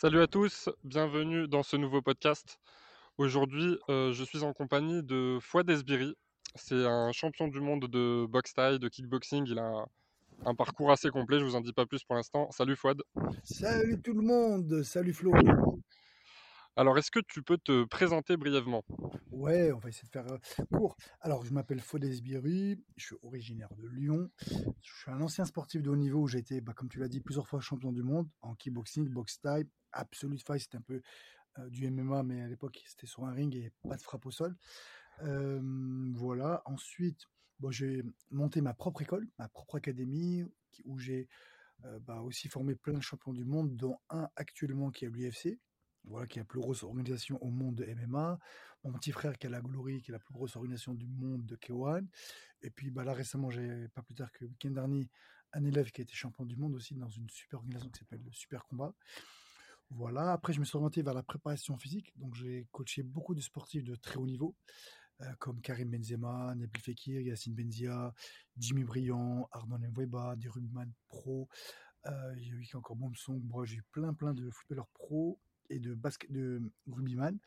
Salut à tous, bienvenue dans ce nouveau podcast. Aujourd'hui, euh, je suis en compagnie de Fouad Esbiri. C'est un champion du monde de boxe taille, de kickboxing. Il a un parcours assez complet, je vous en dis pas plus pour l'instant. Salut Fouad. Salut tout le monde, salut Flo. Alors, est-ce que tu peux te présenter brièvement? Ouais, on va essayer de faire court. Alors, je m'appelle Fouad Esbiri, je suis originaire de Lyon. Je suis un ancien sportif de haut niveau où j'ai été, bah, comme tu l'as dit, plusieurs fois champion du monde en kickboxing, boxe taille, Absolute Fight, c'était un peu du MMA, mais à l'époque, c'était sur un ring et pas de frappe au sol. Voilà. Ensuite, bon, j'ai monté ma propre école, ma propre académie, où j'ai bah, aussi formé plein de champions du monde, dont un actuellement qui est à l'UFC voilà, qui est la plus grosse organisation au monde de MMA. Mon petit frère qui a la Glory, qui est la plus grosse organisation du monde de K1. Et puis bah, là récemment, j'ai pas plus tard que le week-end dernier, un élève qui a été champion du monde aussi dans une super organisation qui s'appelle le Super Combat. Voilà, après je me suis orienté vers la préparation physique, donc j'ai coaché beaucoup de sportifs de très haut niveau, euh, comme Karim Benzema, Nabil Fekir, Yacine Benzia, Jimmy Briand, Arnaud Mveba, des pro, euh, il y a eu encore Bomsong, j'ai eu plein plein de footballeurs pro, et de basket, de rugbyman.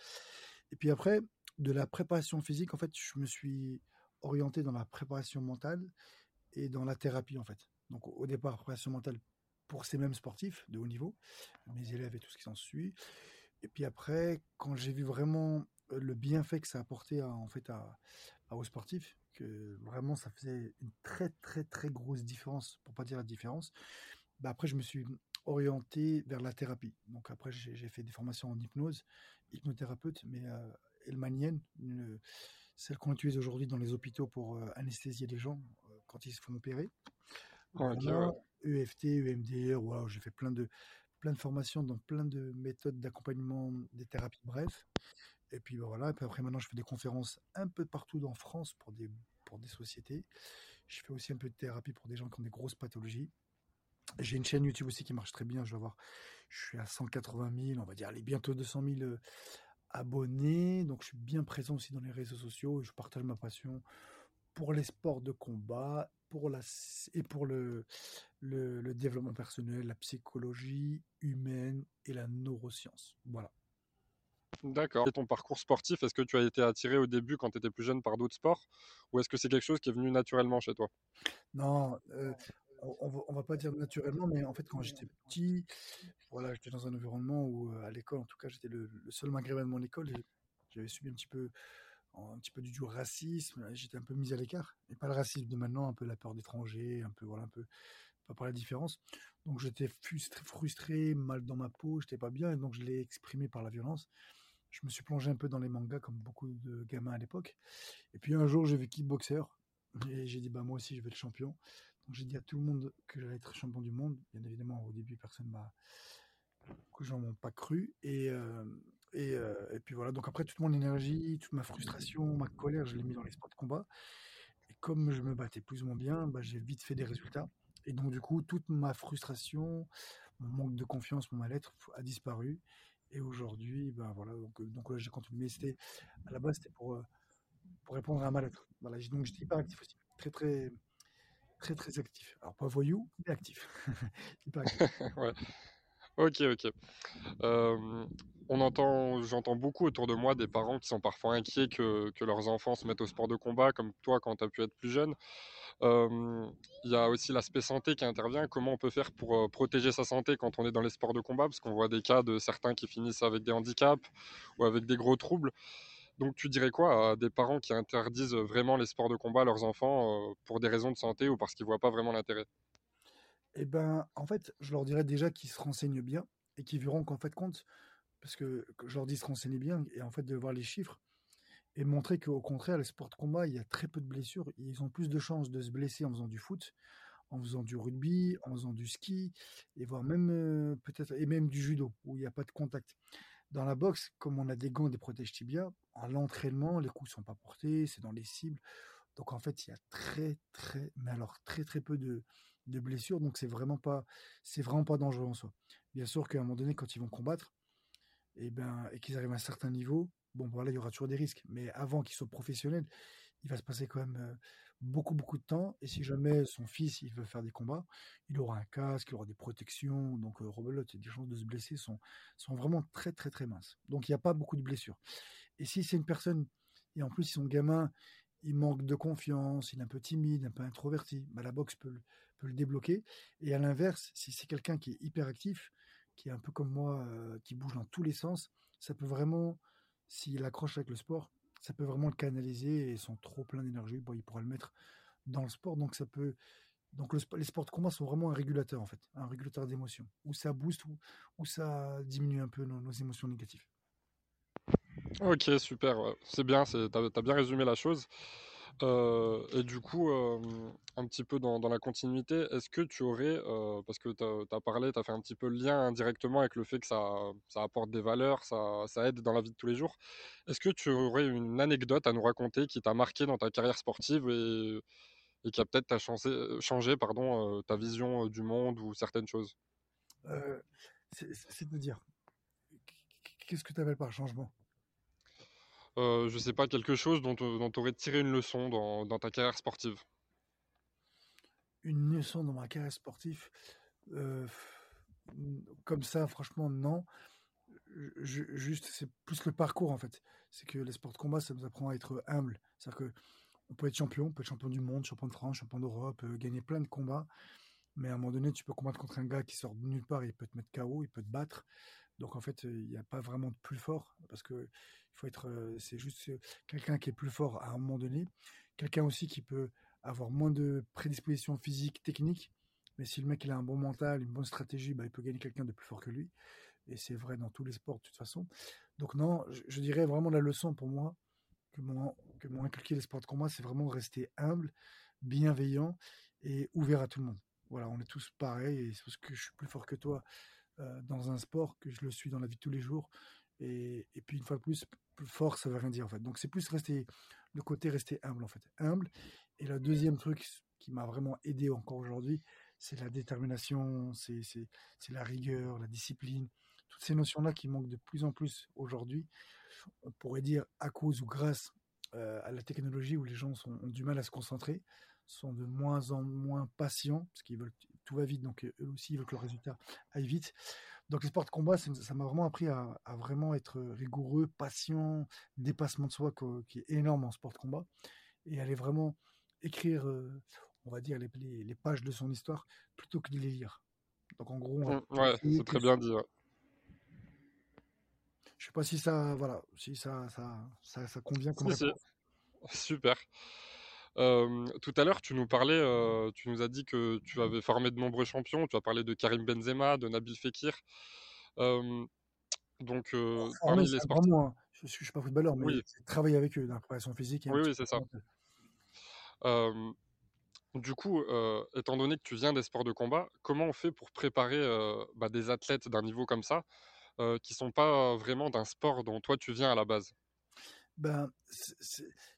Et puis après, de la préparation physique, en fait, je me suis orienté dans la préparation mentale et dans la thérapie, en fait. Donc, au départ, préparation mentale pour ces mêmes sportifs de haut niveau, mes élèves et tout ce qui s'en suit. Et puis après, quand j'ai vu vraiment le bienfait que ça apportait à, en fait à, aux sportifs, que vraiment ça faisait une très très très grosse différence, pour pas dire la différence. Bah après, je me suis orienté vers la thérapie. Donc après, j'ai fait des formations en hypnose, hypnothérapeute, mais euh, elmanienne, celle qu'on utilise aujourd'hui dans les hôpitaux pour euh, anesthésier les gens euh, quand ils se font opérer. EFT, EMDR, wow, j'ai fait plein de, plein de formations dans plein de méthodes d'accompagnement des thérapies, bref. Et puis bah, voilà, et puis après maintenant je fais des conférences un peu partout dans France pour des, pour des sociétés. Je fais aussi un peu de thérapie pour des gens qui ont des grosses pathologies. J'ai une chaîne YouTube aussi qui marche très bien. Je vais voir, je suis à 180 000, on va dire, allez, bientôt 200 000 euh, abonnés. Donc, je suis bien présent aussi dans les réseaux sociaux et je partage ma passion pour les sports de combat pour la, et pour le, le, développement personnel, la psychologie humaine et la neuroscience. Voilà. D'accord. Et ton parcours sportif, est-ce que tu as été attiré au début quand tu étais plus jeune par d'autres sports ou est-ce que c'est quelque chose qui est venu naturellement chez toi? Non, euh, on va, va pas dire naturellement, mais en fait, quand j'étais petit, voilà, j'étais dans un environnement où, euh, à l'école, en tout cas, j'étais le, seul maghrébin de mon école j'avais subi un petit peu, un petit peu du, racisme. J'étais un peu mis à l'écart, et pas le racisme de maintenant, un peu la peur d'étranger, un peu, voilà, un peu, pas par la différence. Donc, j'étais frustré, frustré, mal dans ma peau, j'étais pas bien, et donc je l'ai exprimé par la violence. Je me suis plongé un peu dans les mangas comme beaucoup de gamins à l'époque. Et puis un jour, j'ai vu Kickboxer et j'ai dit bah moi aussi je vais être champion. J'ai dit à tout le monde que j'allais être champion du monde. Bien évidemment, au début, personne m'a. gens m'ont pas cru. Et, euh, et, euh, et, puis voilà. Donc après, toute mon énergie, toute ma frustration, ma colère, je l'ai mis dans les sports de combat. Et comme je me battais plus ou moins bien, bah, j'ai vite fait des résultats. Et donc, du coup, toute ma frustration, mon manque de confiance, mon mal-être a disparu. Et aujourd'hui, ben voilà, donc, donc là, j'ai continué. C'était, à la base, c'était pour, euh, pour répondre à un mal-être. Voilà, donc j'étais hyper actif aussi. Très, très, très très actif. Alors pas voyou, mais actif. Ok, ok. on entend, j'entends beaucoup autour de moi des parents qui sont parfois inquiets que, que leurs enfants se mettent au sport de combat, comme toi quand tu as pu être plus jeune. Il y a aussi l'aspect santé qui intervient. Comment on peut faire pour protéger sa santé quand on est dans les sports de combat? Parce qu'on voit des cas de certains qui finissent avec des handicaps ou avec des gros troubles. Donc tu dirais quoi à des parents qui interdisent vraiment les sports de combat à leurs enfants pour des raisons de santé ou parce qu'ils voient pas vraiment l'intérêt? Eh ben, en fait, je leur dirais déjà qu'ils se renseignent bien et qu'ils verront qu'en fait compte, parce que, je leur dis se renseigner bien et en fait de voir les chiffres et montrer qu'au contraire, les sports de combat, il y a très peu de blessures. Ils ont plus de chances de se blesser en faisant du foot, en faisant du rugby, en faisant du ski, et voire même peut-être et même du judo où il n'y a pas de contact. Dans la boxe, comme on a des gants, des protèges tibia, en l'entraînement, les coups sont pas portés, c'est dans les cibles. Donc en fait, il y a très très, mais alors très très peu de, de blessures. Donc c'est vraiment pas, c'est vraiment pas dangereux en soi. Bien sûr qu'à un moment donné, quand ils vont combattre, et eh ben et qu'ils arrivent à un certain niveau, bon voilà, il y aura toujours des risques. Mais avant qu'ils soient professionnels, il va se passer quand même beaucoup, beaucoup de temps. Et si jamais son fils, il veut faire des combats, il aura un casque, il aura des protections. Donc, euh, les chances de se blesser sont, sont vraiment très, très, très minces. Donc, il n'y a pas beaucoup de blessures. Et si c'est une personne, et en plus, son gamin, il manque de confiance, il est un peu timide, un peu introverti, bah, la boxe peut, peut le débloquer. Et à l'inverse, si c'est quelqu'un qui est hyper actif, qui est un peu comme moi, qui bouge dans tous les sens, ça peut vraiment, s'il accroche avec le sport, ça peut vraiment le canaliser et sont trop plein d'énergie, bon, il pourra le mettre dans le sport. Donc ça peut, donc les sports de combat sont vraiment un régulateur en fait, un régulateur d'émotions, où ça booste ou ça diminue un peu nos, émotions négatives. Ok, super, c'est bien, tu as, bien résumé la chose. Euh, et du coup, euh, un petit peu dans, la continuité, est-ce que tu aurais, euh, parce que tu as, parlé, tu as fait un petit peu le lien indirectement avec le fait que ça, ça apporte des valeurs, ça, ça, aide dans la vie de tous les jours, est-ce que tu aurais une anecdote à nous raconter qui t'a marqué dans ta carrière sportive et, qui a peut-être changé, changé pardon, ta vision du monde ou certaines choses? C'est-à-dire, qu'est-ce que tu appelles par changement? Euh, je sais pas, quelque chose dont, tu aurais tiré une leçon dans, ta carrière sportive? Une leçon dans ma carrière sportive euh, Comme ça, franchement, non. juste, c'est plus le parcours en fait. C'est que les sports de combat, ça nous apprend à être humble. C'est-à-dire que on peut être champion, on peut être champion du monde, champion de France, champion d'Europe, euh, gagner plein de combats. Mais à un moment donné, tu peux combattre contre un gars qui sort de nulle part, il peut te mettre KO, il peut te battre. Donc en fait, il n'y a pas vraiment de plus fort parce que il faut être, c'est juste quelqu'un qui est plus fort à un moment donné, quelqu'un aussi qui peut avoir moins de prédisposition physique, technique, mais si le mec il a un bon mental, une bonne stratégie, bah, il peut gagner quelqu'un de plus fort que lui. Et c'est vrai dans tous les sports de toute façon. Donc non, je, dirais vraiment la leçon pour moi que m'ont que inculqué les sports de combat, c'est vraiment rester humble, bienveillant et ouvert à tout le monde. Voilà, on est tous pareils et c'est parce que je suis plus fort que toi dans un sport que je le suis dans la vie de tous les jours. Et, puis une fois de plus, plus fort, ça veut rien dire en fait. Donc c'est plus rester le côté rester humble en fait, humble. Et le deuxième truc qui m'a vraiment aidé encore aujourd'hui, c'est la détermination, c'est la rigueur, la discipline, toutes ces notions-là qui manquent de plus en plus aujourd'hui. On pourrait dire à cause ou grâce à la technologie où les gens ont du mal à se concentrer, sont de moins en moins patients parce qu'ils veulent tout va vite, donc eux aussi ils veulent que le résultat aille vite. Donc les sports de combat, ça m'a vraiment appris à, vraiment être rigoureux, patient, dépassement de soi qui est énorme en sport de combat, et aller vraiment écrire, on va dire, les, les, pages de son histoire plutôt que de les lire. Donc en gros, mmh, ouais, c'est très bien dit. Je sais pas si ça, voilà, si ça, ça, ça, convient comme Super tout à l'heure, tu nous parlais, tu nous as dit que tu avais formé de nombreux champions. Tu as parlé de Karim Benzema, de Nabil Fekir. donc, parmi les sportifs. Hein. Je ne suis, pas footballeur, mais oui. travailler avec eux dans la préparation physique. Oui, oui, c'est ça. du coup, étant donné que tu viens des sports de combat, comment on fait pour préparer bah, des athlètes d'un niveau comme ça, qui sont pas vraiment d'un sport dont toi tu viens à la base? Ben,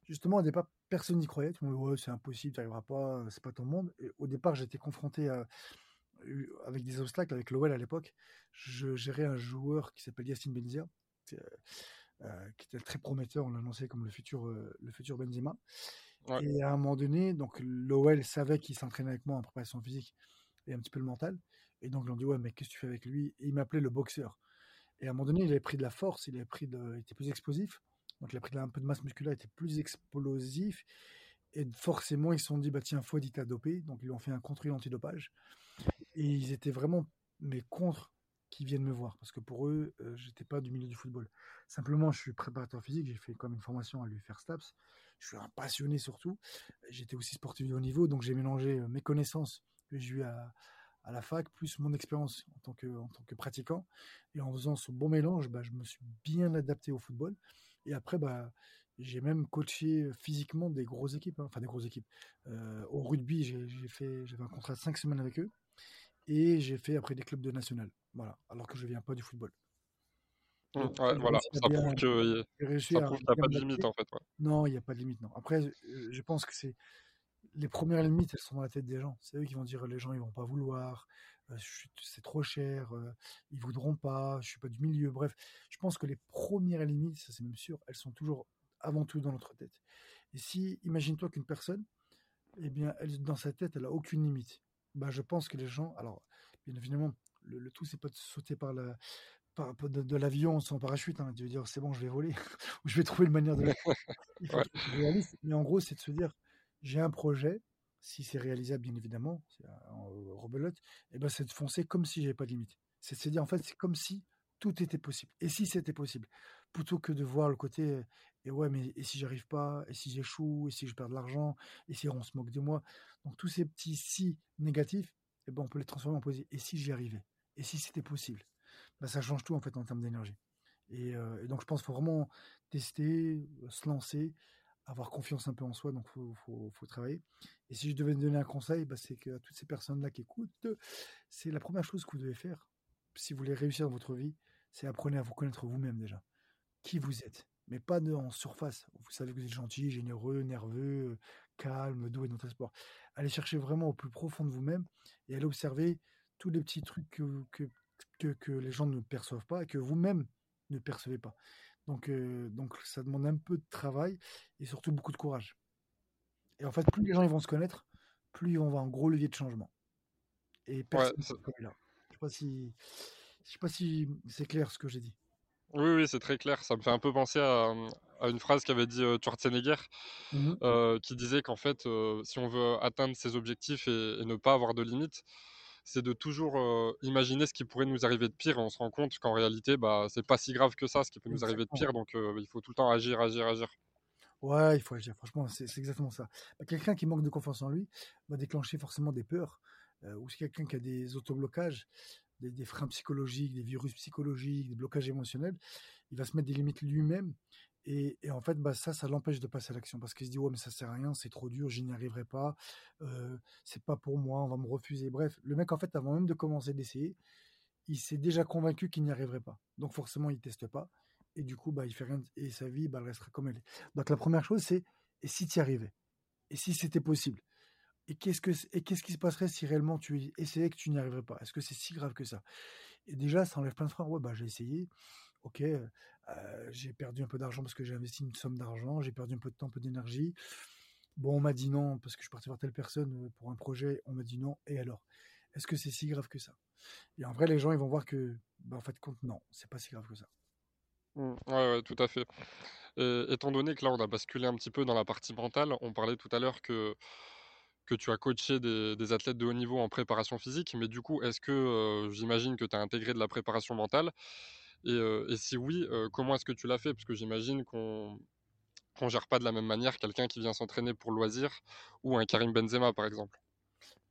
justement, au départ, personne n'y croyait. Tout le monde ouais, c'est impossible, tu n'arriveras pas, c'est pas ton monde. Et au départ, j'étais confronté à, avec des obstacles avec l'OL à l'époque. Je gérais un joueur qui s'appelle Yacine Benzia, euh, qui était très prometteur. On l'annonçait comme le futur, le futur Benzema. Et à un moment donné, donc l'OL savait qu'il s'entraînait avec moi en préparation physique et un petit peu le mental. Et donc, ils ont dit Ouais, mais qu'est-ce que tu fais avec lui? Et il m'appelait le boxeur. Et à un moment donné, il avait pris de la force, il avait pris il était plus explosif. Donc il a pris un peu de masse musculaire, était plus explosif. Et forcément, ils se sont dit, bah tiens, faut à doper. Donc ils lui ont fait un contrôle antidopage. Et ils étaient vraiment, mais contre qui viennent me voir. Parce que pour eux, euh, j'étais pas du milieu du football. Simplement, je suis préparateur physique, j'ai fait comme une formation à lui faire STAPS. Je suis un passionné surtout. J'étais aussi sportif de haut niveau, donc j'ai mélangé euh, mes connaissances que j'ai eues à, à la fac, plus mon expérience en tant que, en tant que pratiquant. Et en faisant ce bon mélange, bah, je me suis bien adapté au football. Et après, bah, j'ai même coaché physiquement des grosses équipes, hein, enfin des grosses équipes. au rugby, j'ai fait, j'avais un contrat de 5 semaines avec eux. Et j'ai fait après des clubs de national. Voilà, alors que je viens pas du football. Mmh, voilà, ça prouve qu'il n'y a pas de limite en fait. Non, il n'y a pas de limite. Non. Après, je pense que c'est les premières limites, elles sont dans la tête des gens. C'est eux qui vont dire les gens, ils vont pas vouloir, c'est trop cher, ils voudront pas, je suis pas du milieu. Bref, je pense que les premières limites, ça c'est même sûr, elles sont toujours avant tout dans notre tête. Et si, imagine-toi qu'une personne, eh bien, elle, dans sa tête, elle a aucune limite. Bah, je pense que les gens, alors, bien évidemment, le, le tout, c'est pas de sauter par la, par, de, de l'avion sans parachute. Hein, de dire, c'est bon, je vais voler, ou je vais trouver une manière de. Ouais. Mais en gros, c'est de se dire, j'ai un projet, si c'est réalisable, bien évidemment, c'est en rebelote, et ben, c'est de foncer comme si j'avais pas de limite. C'est de dire, en fait, c'est comme si tout était possible. Et si c'était possible, plutôt que de voir le côté, euh, et ouais, mais et si j'arrive pas, et si j'échoue, et si je perds de l'argent, et si on se moque de moi? Donc tous ces petits si négatifs, eh ben, on peut les transformer en positifs. Et si j'y arrivais, et si c'était possible, ben, ça change tout en fait en termes d'énergie. Et, euh, et donc je pense qu'il faut vraiment tester, euh, se lancer, avoir confiance un peu en soi, donc faut, faut, travailler. Et si je devais donner un conseil, bah, c'est que à toutes ces personnes-là qui écoutent, c'est la première chose que vous devez faire, si vous voulez réussir dans votre vie, c'est apprenez à vous connaître vous-même déjà. Qui vous êtes, mais pas de, en surface. Vous savez que vous êtes gentil, généreux, nerveux, calme, doué dans tes sports. Allez chercher vraiment au plus profond de vous-même et allez observer tous les petits trucs que, que, que, que les gens ne perçoivent pas et que vous-même ne percevez pas. Donc, euh, donc ça demande un peu de travail et surtout beaucoup de courage. Et en fait, plus les gens ils vont se connaître, plus ils vont avoir un gros levier de changement. Et Ouais, personne ne est là. Je sais pas si, je sais pas si c'est clair ce que j'ai dit. oui, oui, c'est très clair. Ça me fait un peu penser à, à une phrase qu'avait dit euh, Schwarzenegger, Mhm. euh, qui disait qu'en fait, euh, si on veut atteindre ses objectifs et, et ne pas avoir de limites, c'est de toujours euh, imaginer ce qui pourrait nous arriver de pire et on se rend compte qu'en réalité, bah, c'est pas si grave que ça, ce qui peut nous arriver de pire. Donc, euh, il faut tout le temps agir, agir, agir. Ouais, il faut agir. Franchement, c'est c'est exactement ça. Bah, quelqu'un qui manque de confiance en lui va déclencher forcément des peurs. euh, ou c'est quelqu'un qui a des autoblocages, des, des freins psychologiques, des virus psychologiques, des blocages émotionnels, il va se mettre des limites lui-même. Et, en fait, bah, ça, ça l'empêche de passer à l'action parce qu'il se dit ouais, mais ça sert à rien, c'est trop dur, je n'y arriverai pas, euh, c'est pas pour moi, on va me refuser. Bref, le mec, en fait, avant même de commencer d'essayer, il s'est déjà convaincu qu'il n'y arriverait pas. Donc forcément, il teste pas. Et du coup, bah, il fait rien. Et sa vie, bah, elle restera comme elle est. Donc la première chose, c'est et si tu y arrivais? Et si c'était possible? Et qu'est-ce que et qu'est-ce qui se passerait si réellement tu essayais que tu n'y arriverais pas? Est-ce que c'est si grave que ça? Et déjà, ça enlève plein de freins. Ouais, bah j'ai essayé. Ok, euh, j'ai perdu un peu d'argent parce que j'ai investi une somme d'argent. J'ai perdu un peu de temps, un peu d'énergie. Bon, on m'a dit non parce que je partais voir telle personne euh, pour un projet. On m'a dit non. Et alors? Est-ce que c'est si grave que ça? Et en vrai, les gens, ils vont voir que, bah, en fait, compte, non, c'est pas si grave que ça. Mm. Ouais, tout à fait. Et, étant donné que là, on a basculé un petit peu dans la partie mentale, on parlait tout à l'heure que, que tu as coaché des, des athlètes de haut niveau en préparation physique, mais du coup, est-ce que euh, j'imagine que tu as intégré de la préparation mentale? Et, euh, et si oui, euh, comment est-ce que tu l'as fait? Parce que j'imagine qu'on qu'on gère pas de la même manière quelqu'un qui vient s'entraîner pour loisir ou un Karim Benzema, par exemple.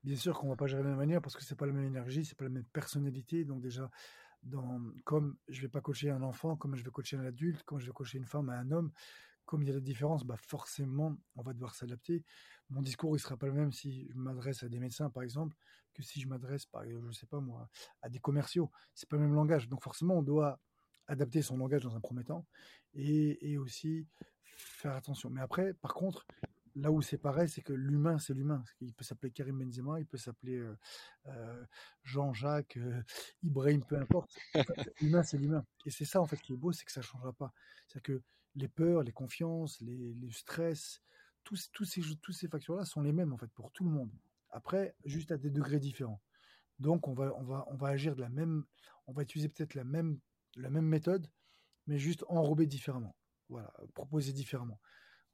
Bien sûr qu'on va pas gérer de la même manière parce que c'est pas la même énergie, c'est pas la même personnalité. Donc déjà, comme je vais pas coacher un enfant, comme je vais coacher un adulte, comme je vais coacher une femme à un homme, comme il y a des différences, bah forcément, on va devoir s'adapter. Mon discours, il sera pas le même si je m'adresse à des médecins, par exemple, que si je m'adresse, par je sais pas moi, à des commerciaux. C'est pas le même langage. Donc forcément, on doit adapter son langage dans un premier temps et aussi faire attention. Mais après, par contre, là où c'est pareil, c'est que l'humain, c'est l'humain. Il peut s'appeler Karim Benzema, il peut s'appeler euh, euh, Jean-Jacques, euh, Ibrahim, peu importe. L'humain, c'est l'humain. Et c'est ça, en fait, qui est beau, c'est que ça ne changera pas. C'est que les peurs, les confiances, les, stress, tous, ces, facteurs-là sont les mêmes, en fait, pour tout le monde. Après, juste à des degrés différents. Donc, on va, agir de la même, on va utiliser peut-être la même, la même méthode, mais juste enrobée différemment. Voilà, proposer différemment.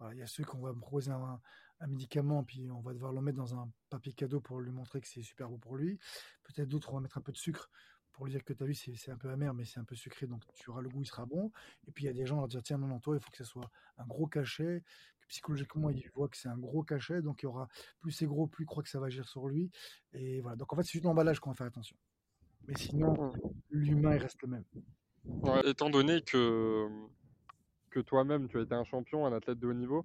Voilà, il y a ceux qu'on va proposer un, un, médicament, puis on va devoir le mettre dans un papier cadeau pour lui montrer que c'est super beau pour lui. Peut-être d'autres, on va mettre un peu de sucre pour lui dire que tu as vu, c'est un peu amer, mais c'est un peu sucré, donc tu auras le goût, il sera bon. Et puis il y a des gens, on va dire, tiens, non, non, toi, il faut que ce soit un gros cachet. Que psychologiquement, il voit que c'est un gros cachet, donc il y aura plus c'est gros, plus il croit que ça va agir sur lui. Et voilà. Donc en fait, c'est juste l'emballage qu'on va faire attention. Mais sinon, l'humain, il reste le même. Ouais, étant donné que que toi-même tu as été un champion, un athlète de haut niveau.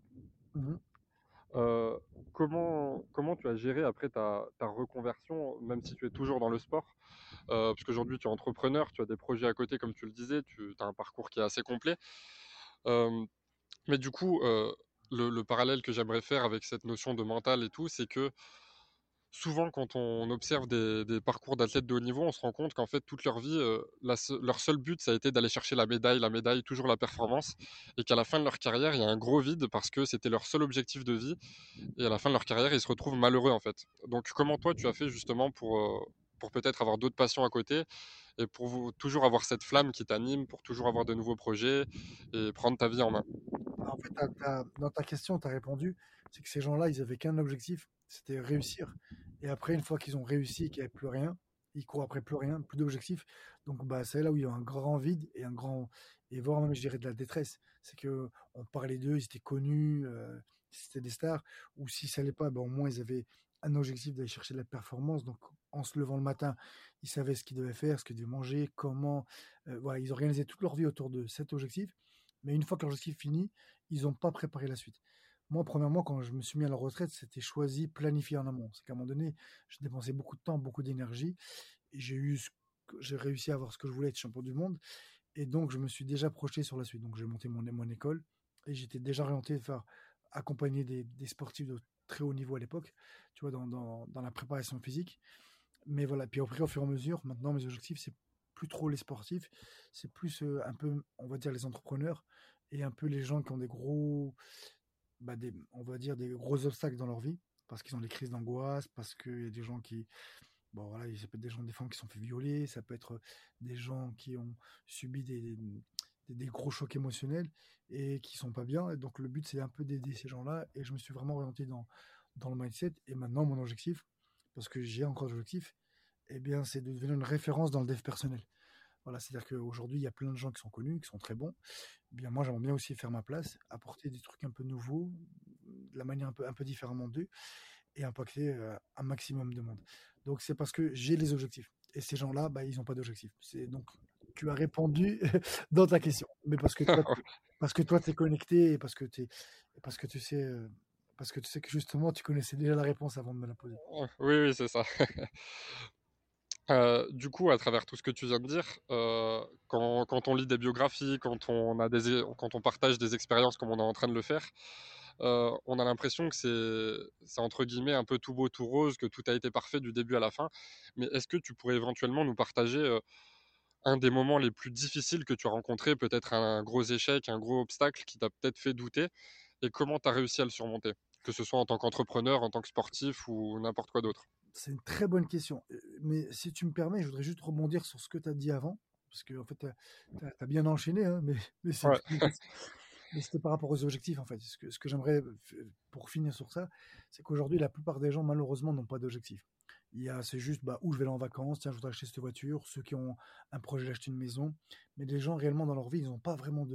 Mmh. Euh, comment, comment tu as géré après ta, ta, reconversion, même si tu es toujours dans le sport? Euh, Parce qu'aujourd'hui tu es entrepreneur, tu as des projets à côté, comme tu le disais, tu as un parcours qui est assez complet. Euh, mais du coup, le, le, parallèle que j'aimerais faire avec cette notion de mental et tout, c'est que souvent, quand on observe des, parcours d'athlètes de haut niveau, on se rend compte qu'en fait, toute leur vie, euh, leur seul but, ça a été d'aller chercher la médaille, la médaille, toujours la performance, et qu'à la fin de leur carrière, il y a un gros vide parce que c'était leur seul objectif de vie, et à la fin de leur carrière, ils se retrouvent malheureux en fait. Donc, comment toi, tu as fait justement pour, euh, pour peut-être avoir d'autres passions à côté et pour toujours avoir cette flamme qui t'anime, pour toujours avoir de nouveaux projets et prendre ta vie en main? Dans ta question, tu as répondu, c'est que ces gens-là, ils avaient qu'un objectif, c'était réussir. Et après, une fois qu'ils ont réussi qu'il n'y avait plus rien, ils courent après plus rien, plus d'objectifs. Donc, bah, c'est là où il y a un grand vide et un grand, et voire même, je dirais, de la détresse. C'est que on parlait d'eux, ils étaient connus, euh, c'était des stars. Ou si ça n'allait pas, bah, au moins, ils avaient un objectif d'aller chercher de la performance. Donc, en se levant le matin, ils savaient ce qu'ils devaient faire, ce qu'ils devaient manger, comment. Euh, voilà, ils organisaient toute leur vie autour de cet objectif. Mais une fois que l'objectif fini, ils n'ont pas préparé la suite. Moi, premièrement, quand je me suis mis à la retraite, c'était choisi, planifié en amont. C'est qu'à un moment donné, j'ai dépensé beaucoup de temps, beaucoup d'énergie. Et j'ai eu, j'ai réussi à avoir ce que je voulais être champion du monde. Et donc, je me suis déjà projeté sur la suite. Donc, j'ai monté mon, mon école et j'étais déjà orienté vers accompagner des, sportifs de très haut niveau à l'époque, tu vois, dans, dans, la préparation physique. Mais voilà, puis après, au fur et à mesure, maintenant, mes objectifs, c'est plus trop les sportifs, c'est plus un peu, on va dire, les entrepreneurs et un peu les gens qui ont des gros, bah, des, on va dire, des gros obstacles dans leur vie, parce qu'ils ont des crises d'angoisse, parce qu'il y a des gens qui, bon voilà, ça peut être des gens, des femmes qui sont fait violer, ça peut être des gens qui ont subi des, des, gros chocs émotionnels et qui sont pas bien. Et donc le but, c'est un peu d'aider ces gens-là. Et je me suis vraiment orienté dans, dans le mindset. Et maintenant, mon objectif, parce que j'ai encore l'objectif, eh bien, c'est de devenir une référence dans le dev personnel. Voilà, c'est-à-dire qu'aujourd'hui, il y a plein de gens qui sont connus, qui sont très bons. Eh bien, moi, j'aimerais bien aussi faire ma place, apporter des trucs un peu nouveaux, de la manière un peu, un peu différemment d'eux, et impacter euh, un maximum de monde. Donc, c'est parce que j'ai les objectifs. Et ces gens-là, bah, ils n'ont pas d'objectifs. C'est donc tu as répondu dans ta question, mais parce que toi, parce que toi, es connecté et parce que parce que tu sais, euh, parce que tu sais que justement, tu connaissais déjà la réponse avant de me la poser. Oui, oui, c'est ça. Du coup, à travers tout ce que tu viens de dire, quand, on lit des biographies, quand on, a des, quand on partage des expériences comme on est en train de le faire, on a l'impression que c'est entre guillemets un peu tout beau, tout rose, que tout a été parfait du début à la fin. Mais est-ce que tu pourrais éventuellement nous partager un des moments les plus difficiles que tu as rencontré, peut-être un gros échec, un gros obstacle qui t'a peut-être fait douter, et comment tu as réussi à le surmonter, que ce soit en tant qu'entrepreneur, en tant que sportif ou n'importe quoi d'autre? C'est une très bonne question. Mais si tu me permets, je voudrais juste rebondir sur ce que tu as dit avant, parce que en fait, tu as, bien enchaîné, hein, mais, mais c'était par rapport aux objectifs, en fait. Ce que, ce que j'aimerais, pour finir sur ça, c'est qu'aujourd'hui, la plupart des gens, malheureusement, n'ont pas d'objectif. C'est juste, bah, où je vais aller en vacances, tiens, je voudrais acheter cette voiture, ceux qui ont un projet d'acheter une maison. Mais les gens, réellement, dans leur vie, ils n'ont pas vraiment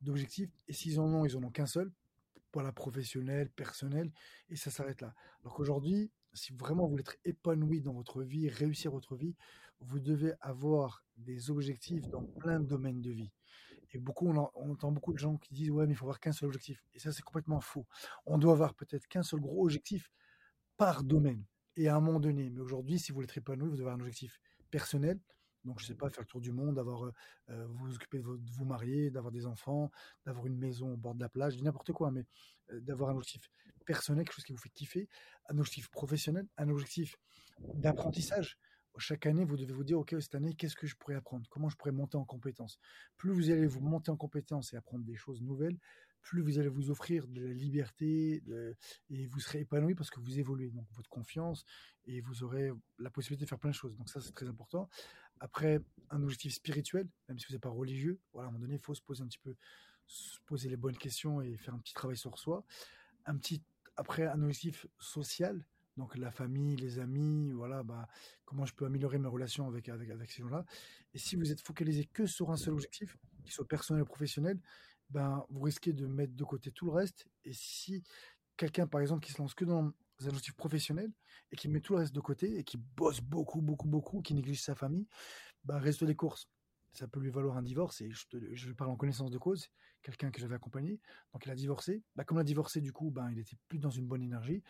d'objectif. Et s'ils en ont, ils en ont qu'un seul, la professionnel, personnel, et ça s'arrête là. Alors qu'aujourd'hui, si vraiment vous voulez être épanoui dans votre vie, réussir votre vie, vous devez avoir des objectifs dans plein de domaines de vie. Et beaucoup, on, entend beaucoup de gens qui disent ouais, mais il faut avoir qu'un seul objectif. Et ça, c'est complètement faux. On doit avoir peut-être qu'un seul gros objectif par domaine et à un moment donné. Mais aujourd'hui, si vous voulez être épanoui, vous devez avoir un objectif personnel. Donc, je ne sais pas, faire le tour du monde, avoir, euh, vous occuper de, vous marier, d'avoir des enfants, d'avoir une maison au bord de la plage, n'importe quoi, mais euh, d'avoir un objectif personnel, quelque chose qui vous fait kiffer, un objectif professionnel, un objectif d'apprentissage. Chaque année, vous devez vous dire, OK, cette année, qu'est-ce que je pourrais apprendre? Comment je pourrais monter en compétences? Plus vous allez vous monter en compétences et apprendre des choses nouvelles, plus vous allez vous offrir de la liberté et vous serez épanoui parce que vous évoluez. Donc, votre confiance et vous aurez la possibilité de faire plein de choses. Donc, ça, c'est très important. Après, un objectif spirituel, même si vous n'êtes pas religieux, voilà, à un moment donné, il faut se poser un petit peu, se poser les bonnes questions et faire un petit travail sur soi. Un petit après, un objectif social, donc la famille, les amis, voilà, bah, comment je peux améliorer mes relations avec, avec, avec ces gens-là. Et si vous êtes focalisé que sur un seul objectif, qu'il soit personnel ou professionnel, ben, vous risquez de mettre de côté tout le reste. Et si quelqu'un, par exemple, qui se lance que dans un objectif professionnel et qui met tout le reste de côté et qui bosse beaucoup, beaucoup, beaucoup, qui néglige sa famille, ben, reste des courses ça peut lui valoir un divorce, et je, je parle en connaissance de cause, quelqu'un que j'avais accompagné, donc il a divorcé, bah, comme il a divorcé du coup, ben, il était plus dans une bonne énergie,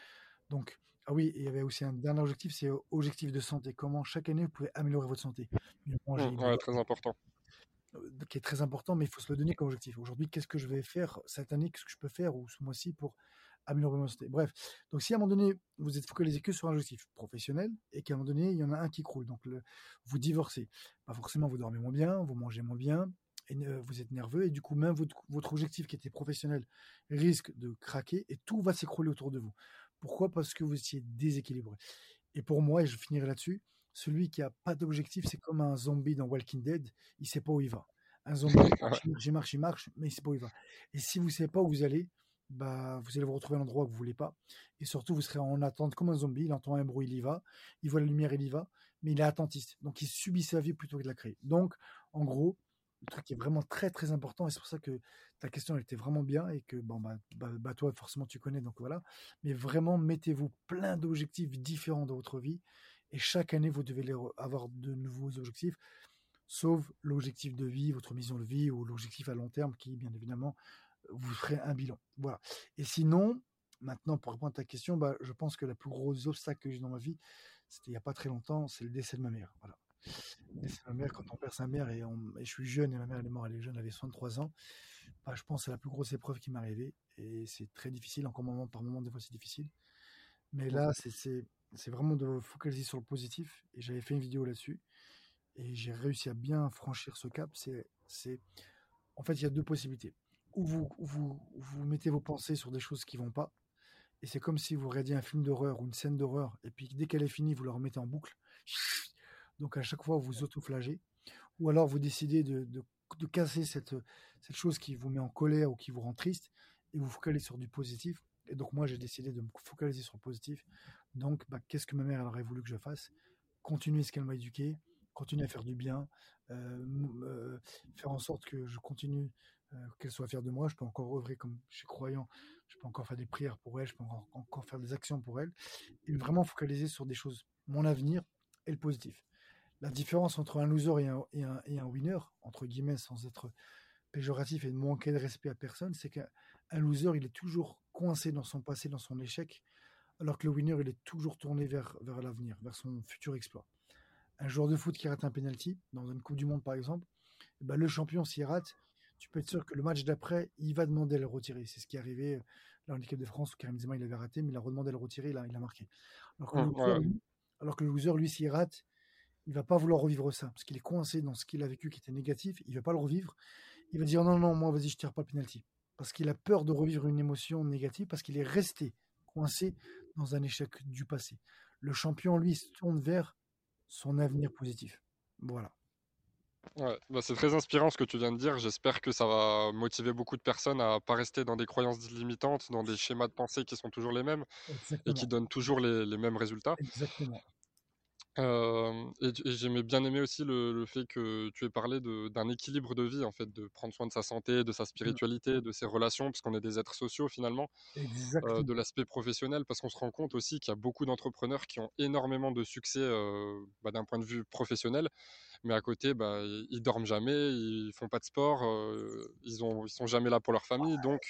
donc, ah oui, il y avait aussi un dernier objectif, c'est objectif de santé, comment chaque année vous pouvez améliorer votre santé? Mmh, très important. Euh, qui est très important, mais il faut se le donner comme objectif. Aujourd'hui, qu'est-ce que je vais faire cette année, qu'est-ce que je peux faire, ou ce mois-ci pour améliorer mon santé. Bref, donc si à un moment donné, vous êtes focalisé que sur un objectif professionnel et qu'à un moment donné, il y en a un qui croule, donc le, vous divorcez, pas forcément vous dormez moins bien, vous mangez moins bien, et vous êtes nerveux, et du coup, même votre, votre objectif qui était professionnel risque de craquer et tout va s'écrouler autour de vous. Pourquoi? Parce que vous étiez déséquilibré. Et pour moi, et je finirai là-dessus, celui qui a pas d'objectif, c'est comme un zombie dans Walking Dead, il sait pas où il va. Un zombie, il marche, il marche, mais il sait pas où il va. Et si vous savez pas où vous allez, bah, vous allez vous retrouver à un endroit que vous voulez pas. Et surtout, vous serez en attente comme un zombie. Il entend un bruit, il y va. Il voit la lumière, il y va. Mais il est attentiste. Donc, il subit sa vie plutôt que de la créer. Donc, en gros, le truc qui est vraiment très, très important. Et c'est pour ça que ta question, était vraiment bien. Et que, bon, bah, bah, bah toi, forcément, tu connais. Donc, voilà. Mais vraiment, mettez-vous plein d'objectifs différents dans votre vie. Et chaque année, vous devez avoir de nouveaux objectifs sauf l'objectif de vie, votre mission de vie ou l'objectif à long terme qui, bien évidemment, vous ferez un bilan. Voilà. Et sinon, maintenant, pour répondre à ta question, bah, je pense que la plus grosse obstacle que j'ai dans ma vie, c'était il n'y a pas très longtemps, c'est le décès de ma mère. Voilà. Le décès de ma mère, quand on perd sa mère et, je suis jeune et ma mère elle est morte, elle est jeune, elle avait 63 ans, bah, je pense que c'est la plus grosse épreuve qui m'est arrivée et c'est très difficile, encore moment par moment, des fois c'est difficile. Mais là, c'est vraiment de focaliser sur le positif et j'avais fait une vidéo là-dessus et j'ai réussi à bien franchir ce cap. C'est, en fait, il y a deux possibilités où vous, vous, vous mettez vos pensées sur des choses qui vont pas, et c'est comme si vous regardiez un film d'horreur ou une scène d'horreur, et puis dès qu'elle est finie, vous la remettez en boucle. Donc à chaque fois, vous autoflagez. Ou alors vous décidez de, de, de, casser cette, cette chose qui vous met en colère ou qui vous rend triste, et vous focalisez sur du positif. Et donc moi, j'ai décidé de me focaliser sur le positif. Donc, bah, qu'est-ce que ma mère aurait voulu que je fasse? Continuer ce qu'elle m'a éduqué, continuer à faire du bien, euh, euh, faire en sorte que je continue qu'elle soit fière de moi. Je peux encore œuvrer comme je suis croyant. Je peux encore faire des prières pour elle. Je peux encore, faire des actions pour elle. Et vraiment focaliser sur des choses, mon avenir et le positif. La différence entre un loser et un, et un, et un winner, entre guillemets, sans être péjoratif et de manquer de respect à personne, c'est qu'un loser, il est toujours coincé dans son passé, dans son échec, alors que le winner, il est toujours tourné vers, vers l'avenir, vers son futur exploit. Un joueur de foot qui rate un penalty, dans une Coupe du Monde par exemple, eh ben, le champion s'y rate, tu peux être sûr que le match d'après, il va demander à le retirer. C'est ce qui est arrivé euh, là en équipe de France où Karim Benzema il avait raté, mais il a redemandé à le retirer, il a, il a marqué. Alors que, le loser, lui, alors que le loser, lui, s'il rate, il va pas vouloir revivre ça parce qu'il est coincé dans ce qu'il a vécu qui était négatif. Il va pas le revivre. Il va dire non, non, moi, vas-y, je tire pas le penalty parce qu'il a peur de revivre une émotion négative parce qu'il est resté coincé dans un échec du passé. Le champion, lui, se tourne vers son avenir positif. Voilà. Ouais, bah, c'est très inspirant ce que tu viens de dire. J'espère que ça va motiver beaucoup de personnes à pas rester dans des croyances limitantes, dans des schémas de pensée qui sont toujours les mêmes et qui donnent toujours les, les mêmes résultats. Exactement. Euh, et, j'aimais bien aimé aussi le, fait que tu aies parlé d'un équilibre de vie, en fait, de prendre soin de sa santé, de sa mmh. spiritualité, de ses relations, parce qu'on est des êtres sociaux finalement, euh, de l'aspect professionnel, parce qu'on se rend compte aussi qu'il y a beaucoup d'entrepreneurs qui ont énormément de succès euh, bah, d'un point de vue professionnel, mais à côté, bah, ils dorment jamais, ils font pas de sport, ils, ont, ils sont jamais là pour leur famille, donc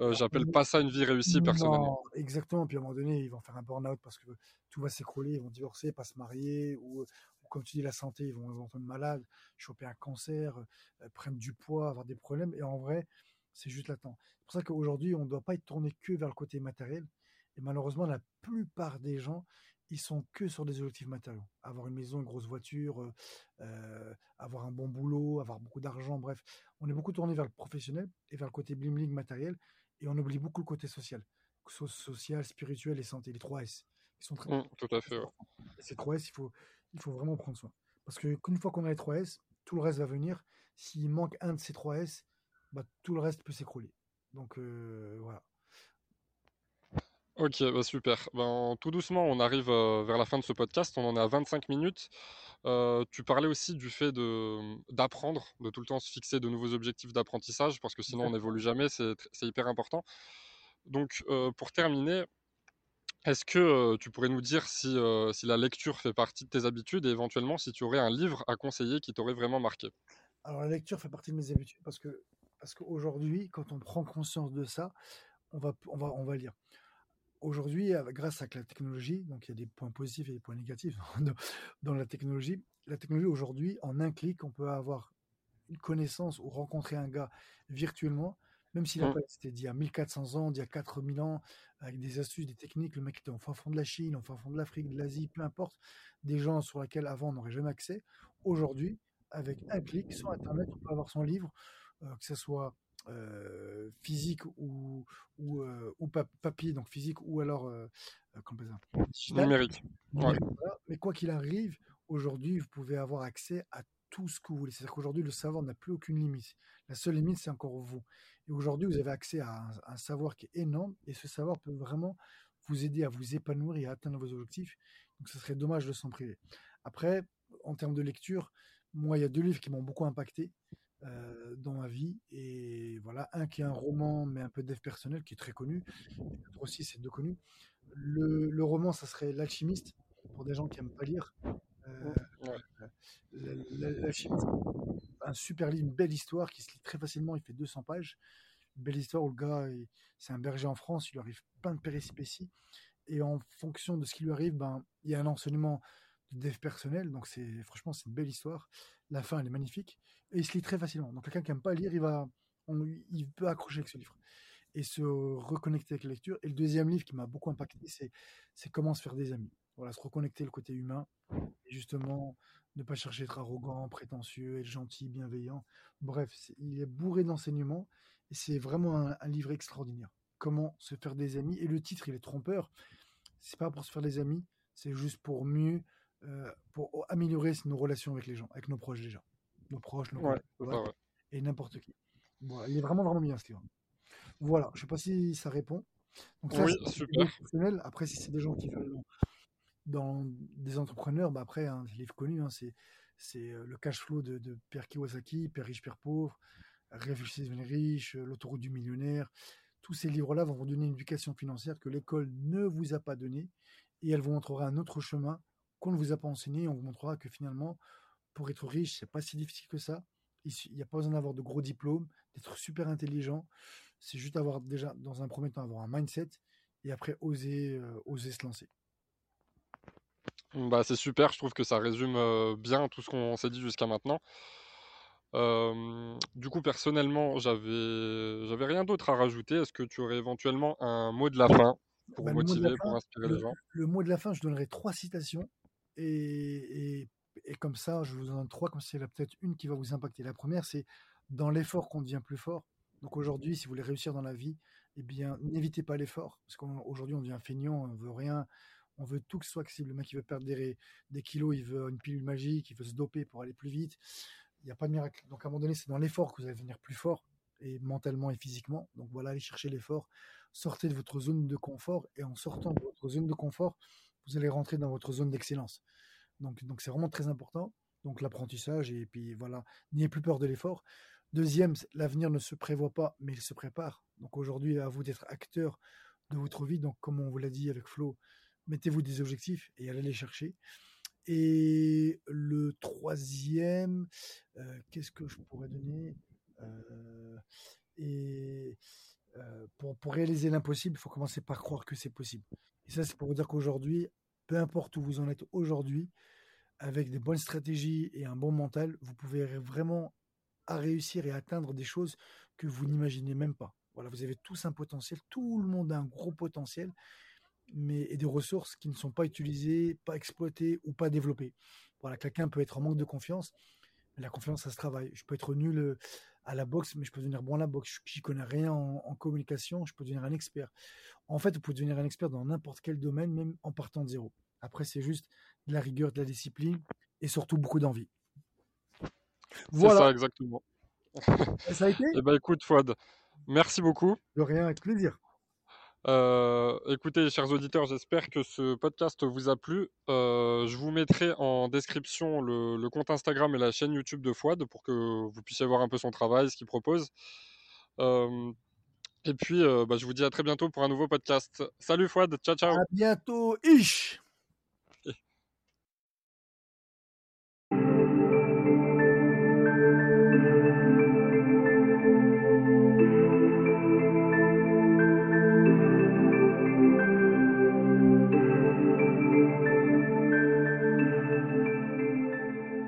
euh, j'appelle pas ça une vie réussie personnellement. exactement. Puis à un moment donné, ils vont faire un burn-out parce que tout va s'écrouler, ils vont divorcer, pas se marier, ou, comme tu dis, la santé, ils vont, vont tomber malades, choper un cancer, euh, prendre du poids, avoir des problèmes. Et en vrai, c'est juste latent. C'est pour ça qu'aujourd'hui, on ne doit pas être tourné que vers le côté matériel. Et malheureusement, la plupart des gens, ils sont que sur des objectifs matériaux. Avoir une maison, une grosse voiture, euh, avoir un bon boulot, avoir beaucoup d'argent, bref. On est beaucoup tourné vers le professionnel et vers le côté bling-bling matériel et on oublie beaucoup le côté social. Social, spirituel et santé, les trois S. Ils sont très mmh, tout à fait. Ces trois S, il faut, il faut vraiment prendre soin. Parce que qu'une fois qu'on a les trois S, tout le reste va venir. S'il manque un de ces trois S, bah, tout le reste peut s'écrouler. Donc euh, voilà. Ok, bah super. Ben, tout doucement, on arrive euh, vers la fin de ce podcast. On en est à 25 minutes. Euh, tu parlais aussi du fait de, d'apprendre, de tout le temps se fixer de nouveaux objectifs d'apprentissage, parce que sinon on n'évolue jamais, c'est, hyper important. Donc, euh, pour terminer, est-ce que tu pourrais nous dire si, si la lecture fait partie de tes habitudes et éventuellement si tu aurais un livre à conseiller qui t'aurait vraiment marqué? Alors, la lecture fait partie de mes habitudes parce que parce qu'aujourd'hui, quand on prend conscience de ça, on va, on va, on va lire aujourd'hui, grâce à la technologie, donc il y a des points positifs et des points négatifs dans, la technologie. La technologie aujourd'hui, en un clic, on peut avoir une connaissance ou rencontrer un gars virtuellement, Même s'il a Mmh. pas c'était d'il y a 1400 ans, d'il y a 4000 ans, avec des astuces, des techniques. Le mec était au fin fond de la Chine, au fin fond de l'Afrique, de l'Asie, peu importe, des gens sur lesquels avant on n'aurait jamais accès. Aujourd'hui, avec un clic sur internet, on peut avoir son livre, heu, que ça soit, physique ou ou, pa papier, donc physique ou alors? Digital, Numérique. Ouais. Mais quoi qu'il arrive, aujourd'hui, vous pouvez avoir accès à tout ce que vous voulez. C'est-à-dire qu'aujourd'hui, le savoir n'a plus aucune limite. La seule limite, c'est encore vous. Et aujourd'hui, vous avez accès à un un savoir qui est énorme et ce savoir peut vraiment vous aider à vous épanouir et à atteindre vos objectifs. Donc ce serait dommage de s'en priver. Après, en termes de lecture, moi, il y a 2 livres qui m'ont beaucoup impacté, heu, dans ma vie et voilà, un qui est un roman, mais un peu dev personnel qui est très connu et l'autre aussi, c'est 2 connus. Le le roman, ça serait L'Alchimiste, pour des gens qui aiment pas lire. Mmh. L L'Alchimiste, un super livre, une belle histoire qui se lit très facilement, il fait 200 pages. Une belle histoire où le gars, c'est un berger en France, il lui arrive plein de péripéties et en fonction de ce qui lui arrive, ben, il y a un enseignement de dev personnel, donc c'est franchement, c'est une belle histoire. La fin, elle est magnifique et il se lit très facilement. Donc quelqu'un qui aime pas lire, il va il peut accrocher avec ce livre et se reconnecter avec la lecture et le 2e livre qui m'a beaucoup impacté, c'est c'est Comment se faire des amis. Voilà, se reconnecter le côté humain et justement ne pas chercher à être arrogant, prétentieux, être gentil, bienveillant. Bref, il est bourré d'enseignements et c'est vraiment un livre extraordinaire. Comment se faire des amis et le titre, il est trompeur. C'est pas pour se faire des amis, c'est juste pour mieux, heu, pour améliorer nos relations avec les gens, avec nos proches déjà. Nos proches, nos Ouais, ouais ouais. et n'importe qui. Voilà, il est vraiment, vraiment bien ce livre. Voilà, je sais pas si ça répond. Donc ça, Oui, c'est super. personnel. Après, si c'est des gens qui veulent dans des entrepreneurs, bah, après, hein, livre connu, hein, c'est c'est, heu, Le Cash Flow de de Pierre Kiyosaki, Père riche, père pauvre, Réfléchissez, devenez riche, heu, L'autoroute du millionnaire. Tous ces livres-là vont vous donner une éducation financière que l'école ne vous a pas donnée et elle vous montrera un autre chemin qu'on ne vous a pas enseigné et on vous montrera que finalement, pour être riche, c'est pas si difficile que ça. Il su il y a pas besoin d'avoir de gros diplômes, d'être super intelligent. C'est juste avoir déjà, dans un 1er temps, avoir un mindset et après oser, heu, oser se lancer. Bah, c'est super, je trouve que ça résume, heu, bien tout ce qu'on s'est dit jusqu'à maintenant. Du coup, personnellement, j'avais j'avais rien d'autre à rajouter. Est-ce que tu aurais éventuellement un mot de la fin pour Bah, la motiver, pour inspirer les le gens? le mot de la fin, je donnerais 3 citations et et et comme ça, je vous en donne 3, comme ça, il y en a peut-être une qui va vous impacter. La 1re, c'est: «Dans l'effort qu'on devient plus fort». Donc aujourd'hui, si vous voulez réussir dans la vie, eh bien, n'évitez pas l'effort parce qu'aujourd'hui, on devient feignant, on veut rien, on veut tout que ce soit accessible. Le mec, il veut perdre des des kilogrammes, il veut une pilule magique, il veut se doper pour aller plus vite. Il y a pas de miracle. Donc à un moment donné, c'est dans l'effort que vous allez devenir plus fort et mentalement et physiquement. Donc voilà, allez chercher l'effort. Sortez de votre zone de confort et en sortant de votre zone de confort, vous allez rentrer dans votre zone d'excellence. Donc donc c'est vraiment très important. Donc l'apprentissage et puis voilà, n'ayez plus peur de l'effort. 2e, c'est l'avenir ne se prévoit pas, mais il se prépare. Donc aujourd'hui, à vous d'être acteur de votre vie. Donc comme on vous l'a dit avec Flo, mettez-vous des objectifs et allez les chercher. Et le 3e, heu, qu'est-ce que je pourrais donner? Heu et heu, pour pour réaliser l'impossible, il faut commencer par croire que c'est possible. Et ça, c'est pour vous dire qu'aujourd'hui, peu importe où vous en êtes aujourd'hui, avec des bonnes stratégies et un bon mental, vous pouvez vraiment réussir et atteindre des choses que vous n'imaginez même pas. Voilà, vous avez tous un potentiel, tout le monde a un gros potentiel, mais et des ressources qui ne sont pas utilisées, pas exploitées ou pas développées. Voilà, quelqu'un peut être en manque de confiance, mais la confiance, ça se travaille. Je peux être nul, heu, à la boxe, mais je peux devenir bon à la boxe. J'y connais rien en en communication, je peux devenir un expert. En fait, vous pouvez devenir un expert dans n'importe quel domaine, même en partant de 0. Après, c'est juste de la rigueur, de la discipline et surtout beaucoup d'envie. C'est Voilà. ça, exactement. Et ça a été? Et bah, écoute, Fouad, merci beaucoup. De rien, avec plaisir. Heu, écoutez, chers auditeurs, j'espère que ce podcast vous a plu. Heu, je vous mettrai en description le compte Instagram et la chaîne YouTube de Fouad pour que vous puissiez voir un peu son travail, ce qu'il propose. Hem et puis, bah, je vous dis à très bientôt pour un nouveau podcast. Salut Fouad, ciao, ciao. À bientôt, ish!